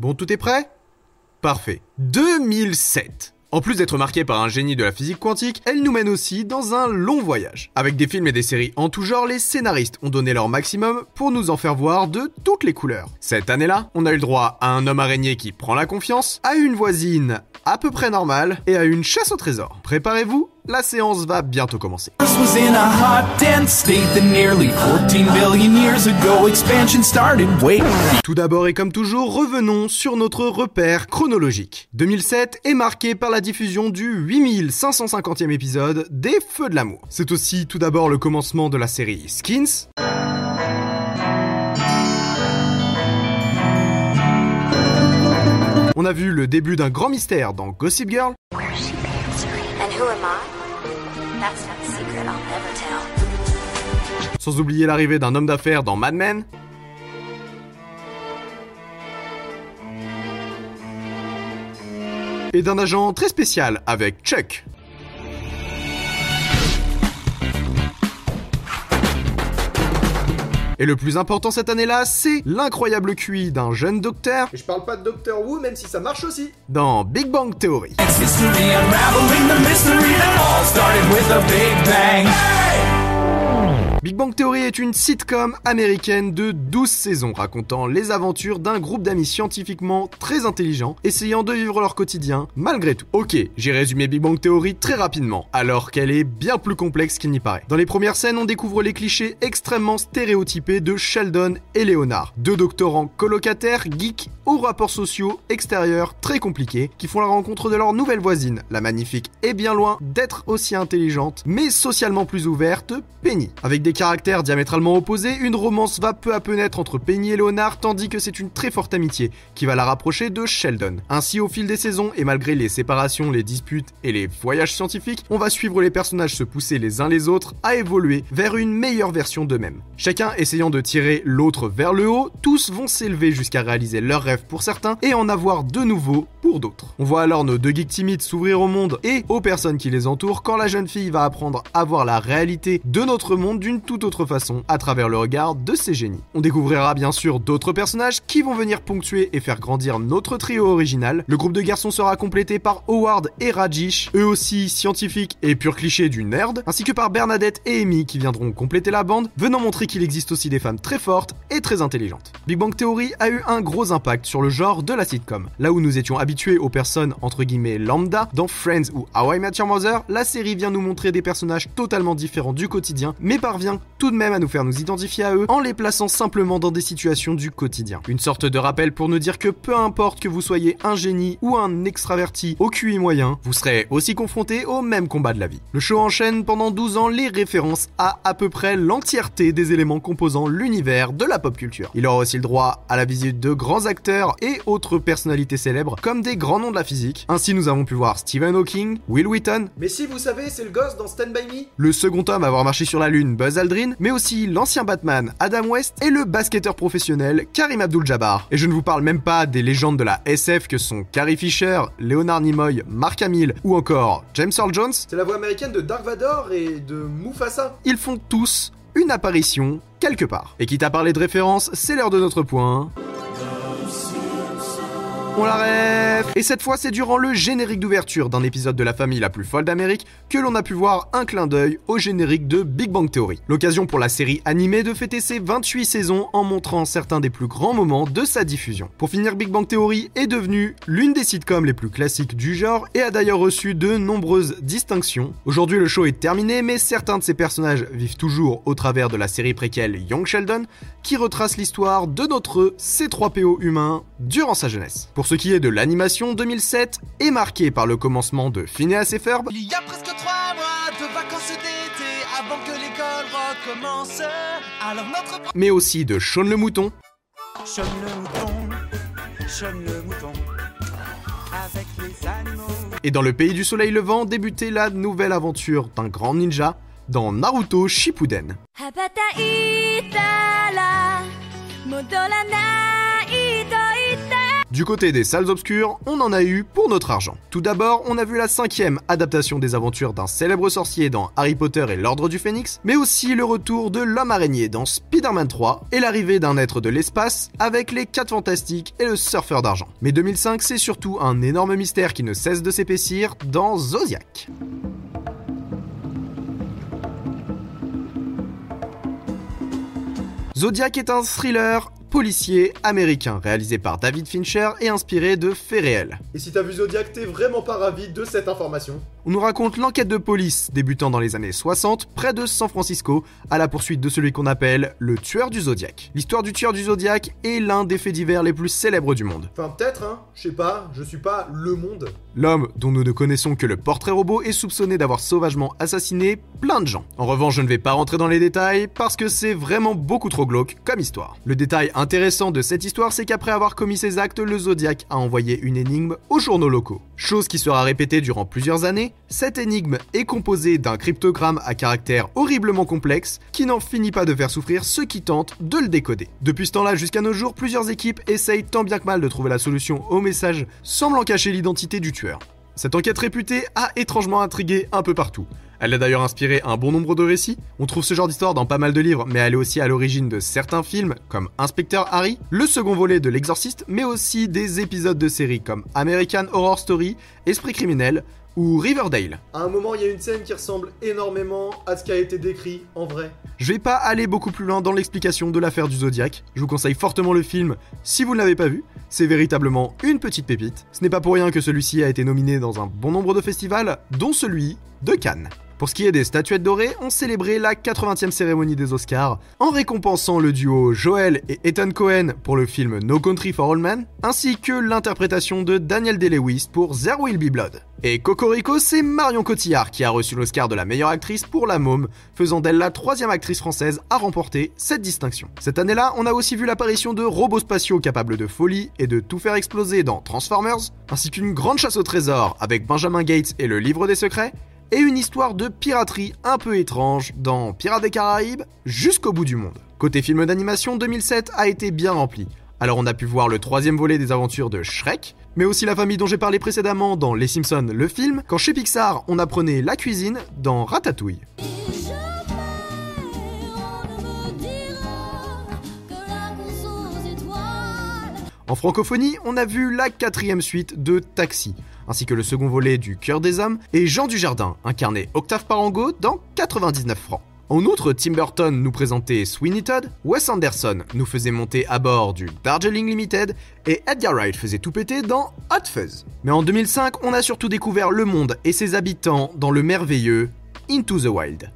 Bon, tout est prêt? Parfait. 2007 en plus d'être marquée par un génie de la physique quantique, elle nous mène aussi dans un long voyage. Avec des films et des séries en tout genre, les scénaristes ont donné leur maximum pour nous en faire voir de toutes les couleurs. Cette année-là, on a eu le droit à un homme araignée qui prend la confiance, à une voisine à peu près normale et à une chasse au trésor. Préparez-vous, la séance va bientôt commencer. Earth was in a hot, dense state that nearly 14 billion years ago expansion started. Wait. Tout d'abord et comme toujours, revenons sur notre repère chronologique. 2007 est marqué par la diffusion du 8550e épisode des Feux de l'amour. C'est aussi tout d'abord le commencement de la série Skins. On a vu le début d'un grand mystère dans Gossip Girl. And who am I? Sans oublier l'arrivée d'un homme d'affaires dans Mad Men. Et d'un agent très spécial avec Chuck. Et le plus important cette année-là, c'est l'incroyable QI d'un jeune docteur. Et je parle pas de Doctor Who, même si ça marche aussi. Dans Big Bang Theory. It's history unraveling the mystery that all started with a big bang. Big Bang Theory est une sitcom américaine de 12 saisons racontant les aventures d'un groupe d'amis scientifiquement très intelligents essayant de vivre leur quotidien malgré tout. Ok, j'ai résumé Big Bang Theory très rapidement, alors qu'elle est bien plus complexe qu'il n'y paraît. Dans les premières scènes, on découvre les clichés extrêmement stéréotypés de Sheldon et Leonard, deux doctorants colocataires, geeks, aux rapports sociaux extérieurs très compliqués, qui font la rencontre de leur nouvelle voisine, la magnifique et bien loin d'être aussi intelligente, mais socialement plus ouverte, Penny. Caractères diamétralement opposés, une romance va peu à peu naître entre Penny et Leonard, tandis que c'est une très forte amitié qui va la rapprocher de Sheldon. Ainsi, au fil des saisons, et malgré les séparations, les disputes et les voyages scientifiques, on va suivre les personnages se pousser les uns les autres à évoluer vers une meilleure version d'eux-mêmes. Chacun essayant de tirer l'autre vers le haut, tous vont s'élever jusqu'à réaliser leurs rêves pour certains et en avoir de nouveaux pour d'autres. On voit alors nos deux geeks timides s'ouvrir au monde et aux personnes qui les entourent quand la jeune fille va apprendre à voir la réalité de notre monde d'une toute autre façon à travers le regard de ces génies. On découvrira bien sûr d'autres personnages qui vont venir ponctuer et faire grandir notre trio original. Le groupe de garçons sera complété par Howard et Rajish, eux aussi scientifiques et pur cliché du nerd, ainsi que par Bernadette et Amy qui viendront compléter la bande, venant montrer qu'il existe aussi des femmes très fortes et très intelligentes. Big Bang Theory a eu un gros impact sur le genre de la sitcom. Là où nous étions habitués aux personnes entre guillemets lambda dans Friends ou How I Met Your Mother, la série vient nous montrer des personnages totalement différents du quotidien, mais parvient tout de même à nous faire nous identifier à eux en les plaçant simplement dans des situations du quotidien. Une sorte de rappel pour nous dire que peu importe que vous soyez un génie ou un extraverti au QI moyen, vous serez aussi confronté au même combat de la vie. Le show enchaîne pendant 12 ans les références à à peu près l'entièreté des éléments composant l'univers de la pop culture. Il aura aussi le droit à la visite de grands acteurs et autres personnalités célèbres comme des grands noms de la physique. Ainsi nous avons pu voir Stephen Hawking, Will Wheaton, mais si vous savez c'est le gosse dans Stand By Me, le second homme à avoir marché sur la lune Buzz Aldrin, mais aussi l'ancien Batman Adam West et le basketteur professionnel Karim Abdul-Jabbar. Et je ne vous parle même pas des légendes de la SF que sont Carrie Fisher, Leonard Nimoy, Mark Hamill ou encore James Earl Jones. C'est la voix américaine de Dark Vador et de Mufasa. Ils font tous une apparition quelque part. Et quitte à parler de référence, c'est l'heure de notre point. On la rêve Et cette fois, c'est durant le générique d'ouverture d'un épisode de la famille la plus folle d'Amérique que l'on a pu voir un clin d'œil au générique de Big Bang Theory. L'occasion pour la série animée de fêter ses 28 saisons en montrant certains des plus grands moments de sa diffusion. Pour finir, Big Bang Theory est devenue l'une des sitcoms les plus classiques du genre et a d'ailleurs reçu de nombreuses distinctions. Aujourd'hui, le show est terminé, mais certains de ses personnages vivent toujours au travers de la série préquelle Young Sheldon, qui retrace l'histoire de notre C3PO humain durant sa jeunesse. Ce qui est de l'animation, 2007 est marqué par le commencement de Phineas et Ferb, Il y a presque trois mois de vacances d'été avant que l'école recommence. Alors notre mais aussi de Shaun le Mouton, Sean le mouton, Sean le mouton, Et dans le pays du soleil levant débutait la nouvelle aventure d'un grand ninja dans Naruto Shippuden. Du côté des salles obscures, on en a eu pour notre argent. Tout d'abord, on a vu la cinquième adaptation des aventures d'un célèbre sorcier dans Harry Potter et l'Ordre du Phénix, mais aussi le retour de l'homme araignée dans Spider-Man 3 et l'arrivée d'un être de l'espace avec les 4 fantastiques et le surfeur d'argent. Mais 2005, c'est surtout un énorme mystère qui ne cesse de s'épaissir dans Zodiac. Zodiac est un thriller policier américain réalisé par David Fincher et inspiré de faits réels. Et si t'as vu Zodiac, t'es vraiment pas ravi de cette information On nous raconte l'enquête de police débutant dans les années 60 près de San Francisco à la poursuite de celui qu'on appelle le tueur du Zodiac. L'histoire du tueur du Zodiac est l'un des faits divers les plus célèbres du monde. Enfin peut-être hein, je sais pas, je suis pas le monde. L'homme dont nous ne connaissons que le portrait robot est soupçonné d'avoir sauvagement assassiné plein de gens. En revanche, je ne vais pas rentrer dans les détails parce que c'est vraiment beaucoup trop glauque comme histoire. Le détail intéressant de cette histoire, c'est qu'après avoir commis ses actes, le Zodiac a envoyé une énigme aux journaux locaux. Chose qui sera répétée durant plusieurs années, cette énigme est composée d'un cryptogramme à caractère horriblement complexe qui n'en finit pas de faire souffrir ceux qui tentent de le décoder. Depuis ce temps-là jusqu'à nos jours, plusieurs équipes essayent tant bien que mal de trouver la solution au message semblant cacher l'identité du tueur. Cette enquête réputée a étrangement intrigué un peu partout. Elle a d'ailleurs inspiré un bon nombre de récits. On trouve ce genre d'histoire dans pas mal de livres, mais elle est aussi à l'origine de certains films, comme Inspecteur Harry, le second volet de L'Exorciste, mais aussi des épisodes de séries comme American Horror Story, Esprit criminel ou Riverdale. À un moment, il y a une scène qui ressemble énormément à ce qui a été décrit en vrai. Je vais pas aller beaucoup plus loin dans l'explication de l'affaire du Zodiac. Je vous conseille fortement le film si vous ne l'avez pas vu. C'est véritablement une petite pépite. Ce n'est pas pour rien que celui-ci a été nominé dans un bon nombre de festivals, dont celui de Cannes. Pour ce qui est des statuettes dorées, on célébrait la 80e cérémonie des Oscars en récompensant le duo Joel et Ethan Cohen pour le film No Country for All Men, ainsi que l'interprétation de Daniel Day-Lewis pour There Will Be Blood. Et Cocorico, c'est Marion Cotillard qui a reçu l'Oscar de la meilleure actrice pour La Môme, faisant d'elle la troisième actrice française à remporter cette distinction. Cette année-là, on a aussi vu l'apparition de robots spatiaux capables de folie et de tout faire exploser dans Transformers, ainsi qu'une grande chasse au trésor avec Benjamin Gates et le Livre des Secrets, et une histoire de piraterie un peu étrange dans Pirates des Caraïbes jusqu'au bout du monde. Côté film d'animation, 2007 a été bien rempli. Alors on a pu voir le troisième volet des aventures de Shrek, mais aussi la famille dont j'ai parlé précédemment dans Les Simpsons, le film, quand chez Pixar on apprenait la cuisine dans Ratatouille. En francophonie, on a vu la quatrième suite de Taxi, ainsi que le second volet du Cœur des Hommes, et Jean Dujardin, incarné Octave Parango dans 99 francs. En outre, Tim Burton nous présentait Sweeney Todd, Wes Anderson nous faisait monter à bord du Darjeeling Limited et Edgar Wright faisait tout péter dans Hot Fuzz. Mais en 2005, on a surtout découvert le monde et ses habitants dans le merveilleux Into the Wild.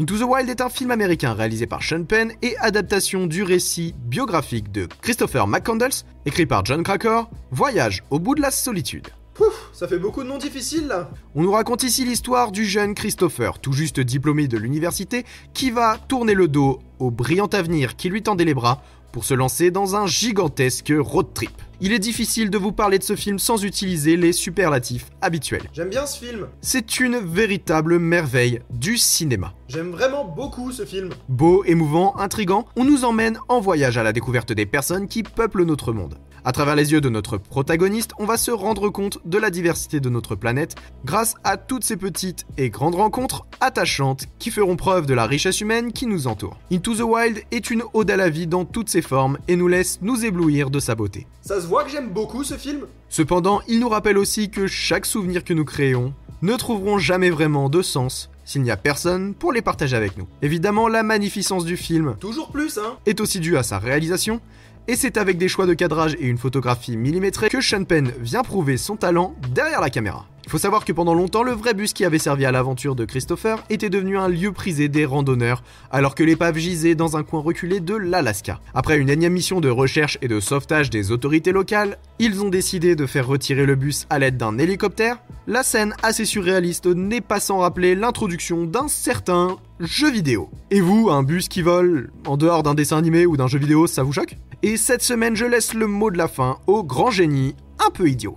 Into the Wild est un film américain réalisé par Sean Penn et adaptation du récit biographique de Christopher McCandless, écrit par John Krakauer, Voyage au bout de la solitude. Pouf, ça fait beaucoup de noms difficiles là On nous raconte ici l'histoire du jeune Christopher, tout juste diplômé de l'université, qui va tourner le dos au brillant avenir qui lui tendait les bras pour se lancer dans un gigantesque road trip. Il est difficile de vous parler de ce film sans utiliser les superlatifs habituels. J'aime bien ce film. C'est une véritable merveille du cinéma. J'aime vraiment beaucoup ce film. Beau, émouvant, intrigant, on nous emmène en voyage à la découverte des personnes qui peuplent notre monde. À travers les yeux de notre protagoniste, on va se rendre compte de la diversité de notre planète grâce à toutes ces petites et grandes rencontres attachantes qui feront preuve de la richesse humaine qui nous entoure. Into the Wild est une ode à la vie dans toutes ses formes et nous laisse nous éblouir de sa beauté. Ça se voit que j'aime beaucoup ce film Cependant, il nous rappelle aussi que chaque souvenir que nous créons ne trouveront jamais vraiment de sens s'il n'y a personne pour les partager avec nous. Évidemment, la magnificence du film, toujours plus, hein, est aussi due à sa réalisation, et c'est avec des choix de cadrage et une photographie millimétrée que Sean Penn vient prouver son talent derrière la caméra. Il faut savoir que pendant longtemps, le vrai bus qui avait servi à l'aventure de Christopher était devenu un lieu prisé des randonneurs, alors que l'épave gisait dans un coin reculé de l'Alaska. Après une énième mission de recherche et de sauvetage des autorités locales, ils ont décidé de faire retirer le bus à l'aide d'un hélicoptère. La scène assez surréaliste n'est pas sans rappeler l'introduction d'un certain jeu vidéo. Et vous, un bus qui vole en dehors d'un dessin animé ou d'un jeu vidéo, ça vous choque? Et cette semaine, je laisse le mot de la fin au grand génie un peu idiot.